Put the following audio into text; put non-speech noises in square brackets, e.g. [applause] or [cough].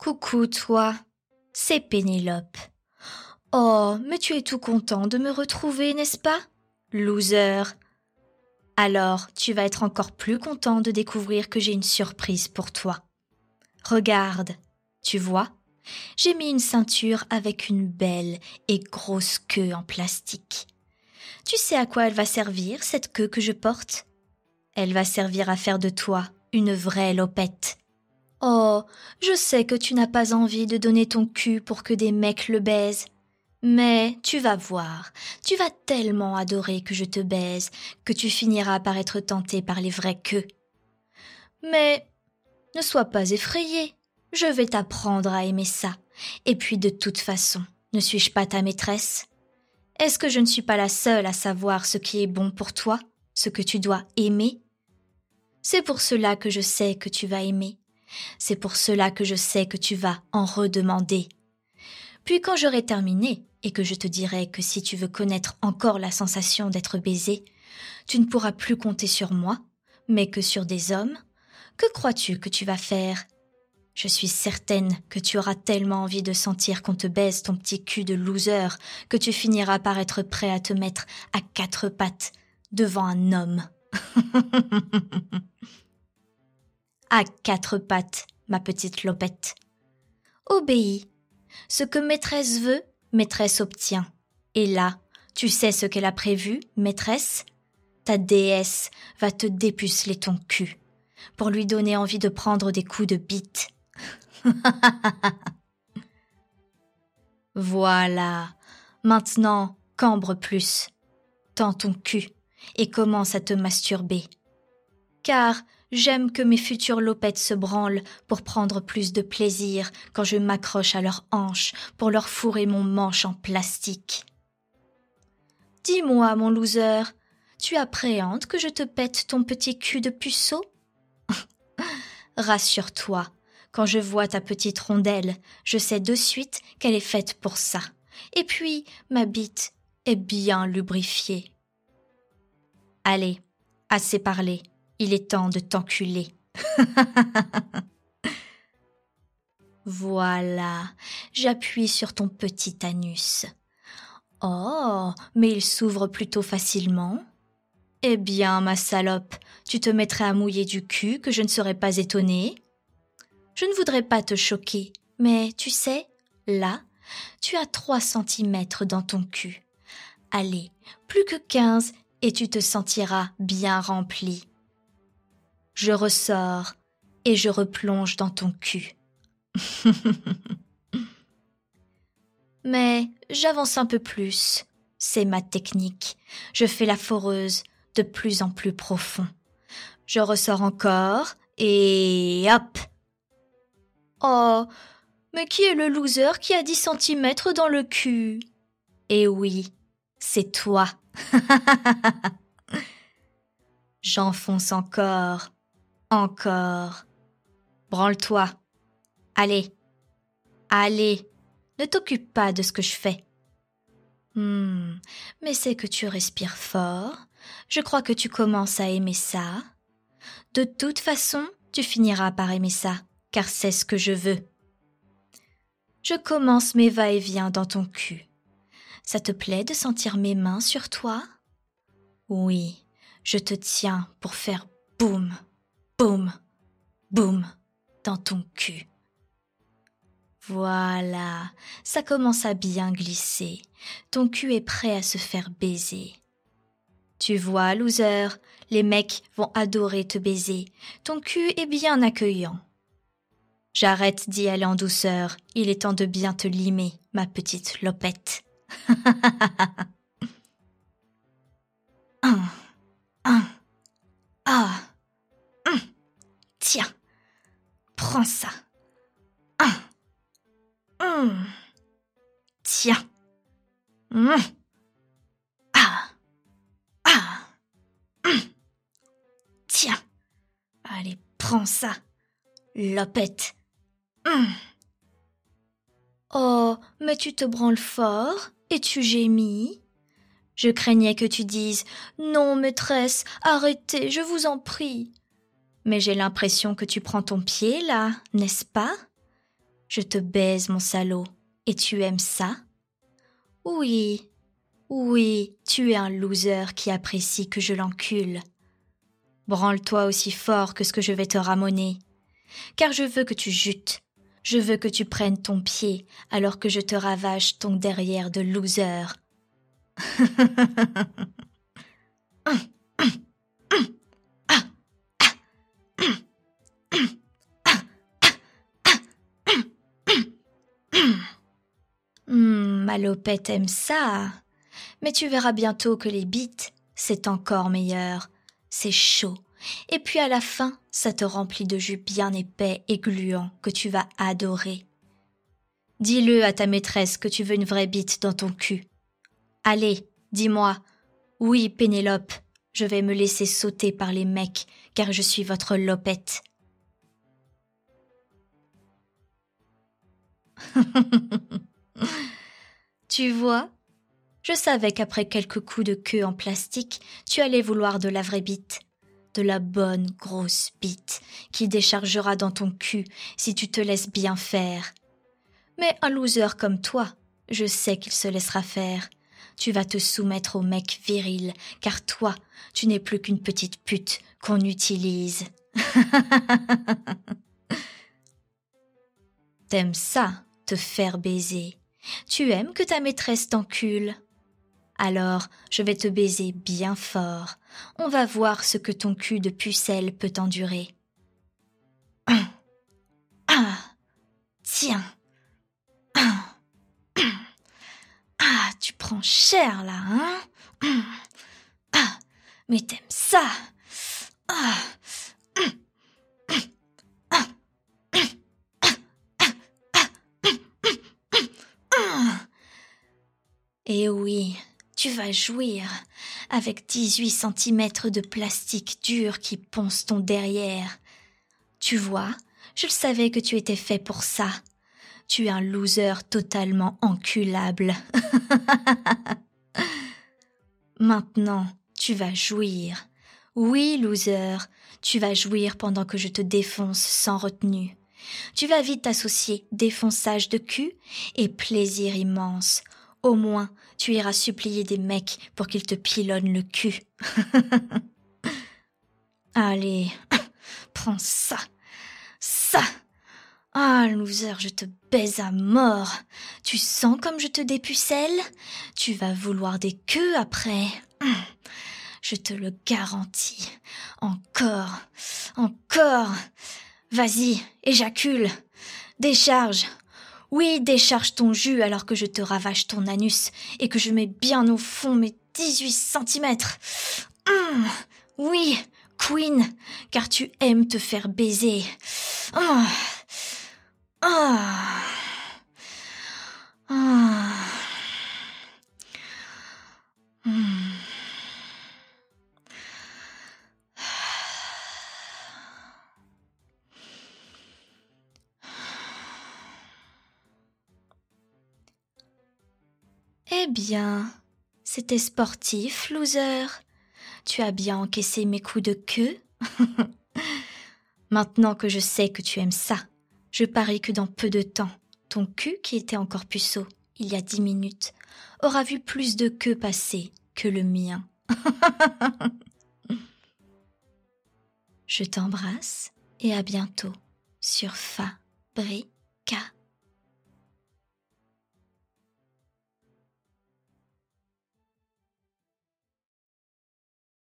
Coucou, toi. C'est Pénélope. Oh, mais tu es tout content de me retrouver, n'est-ce pas? Loser. Alors, tu vas être encore plus content de découvrir que j'ai une surprise pour toi. Regarde, tu vois, j'ai mis une ceinture avec une belle et grosse queue en plastique. Tu sais à quoi elle va servir, cette queue que je porte? Elle va servir à faire de toi une vraie lopette. Oh, je sais que tu n'as pas envie de donner ton cul pour que des mecs le baisent. Mais tu vas voir, tu vas tellement adorer que je te baise que tu finiras par être tenté par les vraies queues. Mais ne sois pas effrayé, je vais t'apprendre à aimer ça. Et puis de toute façon, ne suis-je pas ta maîtresse? Est-ce que je ne suis pas la seule à savoir ce qui est bon pour toi, ce que tu dois aimer? C'est pour cela que je sais que tu vas aimer. C'est pour cela que je sais que tu vas en redemander. Puis quand j'aurai terminé, et que je te dirai que si tu veux connaître encore la sensation d'être baisé, tu ne pourras plus compter sur moi, mais que sur des hommes, que crois-tu que tu vas faire? Je suis certaine que tu auras tellement envie de sentir qu'on te baise ton petit cul de loser que tu finiras par être prêt à te mettre à quatre pattes devant un homme. [laughs] à quatre pattes, ma petite lopette. Obéis. Ce que maîtresse veut, maîtresse obtient. Et là, tu sais ce qu'elle a prévu, maîtresse? Ta déesse va te dépuceler ton cul pour lui donner envie de prendre des coups de bite. [laughs] voilà. Maintenant, cambre plus. Tends ton cul et commence à te masturber. Car J'aime que mes futures lopettes se branlent pour prendre plus de plaisir quand je m'accroche à leurs hanches pour leur fourrer mon manche en plastique. Dis-moi, mon loser, tu appréhendes que je te pète ton petit cul de puceau? [laughs] Rassure-toi, quand je vois ta petite rondelle, je sais de suite qu'elle est faite pour ça. Et puis, ma bite est bien lubrifiée. Allez, assez parlé. Il est temps de t'enculer. [laughs] voilà, j'appuie sur ton petit anus. Oh, mais il s'ouvre plutôt facilement. Eh bien, ma salope, tu te mettrais à mouiller du cul que je ne serais pas étonnée. Je ne voudrais pas te choquer, mais tu sais, là, tu as trois centimètres dans ton cul. Allez, plus que quinze, et tu te sentiras bien rempli je ressors et je replonge dans ton cul. Mais j'avance un peu plus. C'est ma technique. Je fais la foreuse de plus en plus profond. Je ressors encore et hop. Oh, mais qui est le loser qui a 10 centimètres dans le cul? Eh oui, c'est toi. [laughs] J'enfonce encore encore. Branle-toi. Allez. Allez. Ne t'occupe pas de ce que je fais. Hmm. Mais c'est que tu respires fort. Je crois que tu commences à aimer ça. De toute façon, tu finiras par aimer ça, car c'est ce que je veux. Je commence mes va-et-vient dans ton cul. Ça te plaît de sentir mes mains sur toi? Oui, je te tiens pour faire boum boum, boum, dans ton cul. Voilà, ça commence à bien glisser. Ton cul est prêt à se faire baiser. Tu vois, loser, les mecs vont adorer te baiser. Ton cul est bien accueillant. J'arrête d'y aller en douceur. Il est temps de bien te limer, ma petite lopette. [laughs] un, un, ah. Prends ça. Tiens. Ah. Ah. Tiens. Allez, prends ça. Lopette. Oh, mais tu te branles fort et tu gémis. Je craignais que tu dises Non, maîtresse, arrêtez, je vous en prie. Mais j'ai l'impression que tu prends ton pied là, n'est-ce pas? Je te baise, mon salaud, et tu aimes ça? Oui, oui, tu es un loser qui apprécie que je l'encule. Branle-toi aussi fort que ce que je vais te ramoner, car je veux que tu jutes, je veux que tu prennes ton pied alors que je te ravage ton derrière de loser. [laughs] Hum, Malopette aime ça. Mais tu verras bientôt que les bites, c'est encore meilleur. C'est chaud. Et puis à la fin, ça te remplit de jus bien épais et gluant que tu vas adorer. Dis-le à ta maîtresse que tu veux une vraie bite dans ton cul. Allez, dis-moi. Oui, Pénélope, je vais me laisser sauter par les mecs, car je suis votre lopette. [laughs] tu vois, je savais qu'après quelques coups de queue en plastique, tu allais vouloir de la vraie bite. De la bonne grosse bite qui déchargera dans ton cul si tu te laisses bien faire. Mais un loser comme toi, je sais qu'il se laissera faire. Tu vas te soumettre au mec viril, car toi, tu n'es plus qu'une petite pute qu'on utilise. [laughs] T'aimes ça, te faire baiser. Tu aimes que ta maîtresse t'encule. Alors, je vais te baiser bien fort. On va voir ce que ton cul de pucelle peut endurer. Ah, tiens. Ah, tu prends cher là, hein? Ah, mais t'aimes ça Ah. Tu vas jouir avec 18 centimètres de plastique dur qui ponce ton derrière. Tu vois, je le savais que tu étais fait pour ça. Tu es un loser totalement enculable. [laughs] Maintenant, tu vas jouir. Oui, loser, tu vas jouir pendant que je te défonce sans retenue. Tu vas vite associer défonçage de cul et plaisir immense. Au moins, tu iras supplier des mecs pour qu'ils te pilonnent le cul. [laughs] Allez, [coughs] prends ça, ça. Ah, loser, je te baise à mort. Tu sens comme je te dépucelle? Tu vas vouloir des queues après? [coughs] Je te le garantis. Encore, encore. Vas-y, éjacule. Décharge. Oui, décharge ton jus alors que je te ravage ton anus et que je mets bien au fond mes 18 centimètres. Hum, oui, Queen, car tu aimes te faire baiser. Ah, ah, Eh bien, c'était sportif, loser. Tu as bien encaissé mes coups de queue. [laughs] Maintenant que je sais que tu aimes ça, je parie que dans peu de temps, ton cul, qui était encore puceau il y a dix minutes, aura vu plus de queue passer que le mien. [laughs] je t'embrasse et à bientôt sur Fabrica.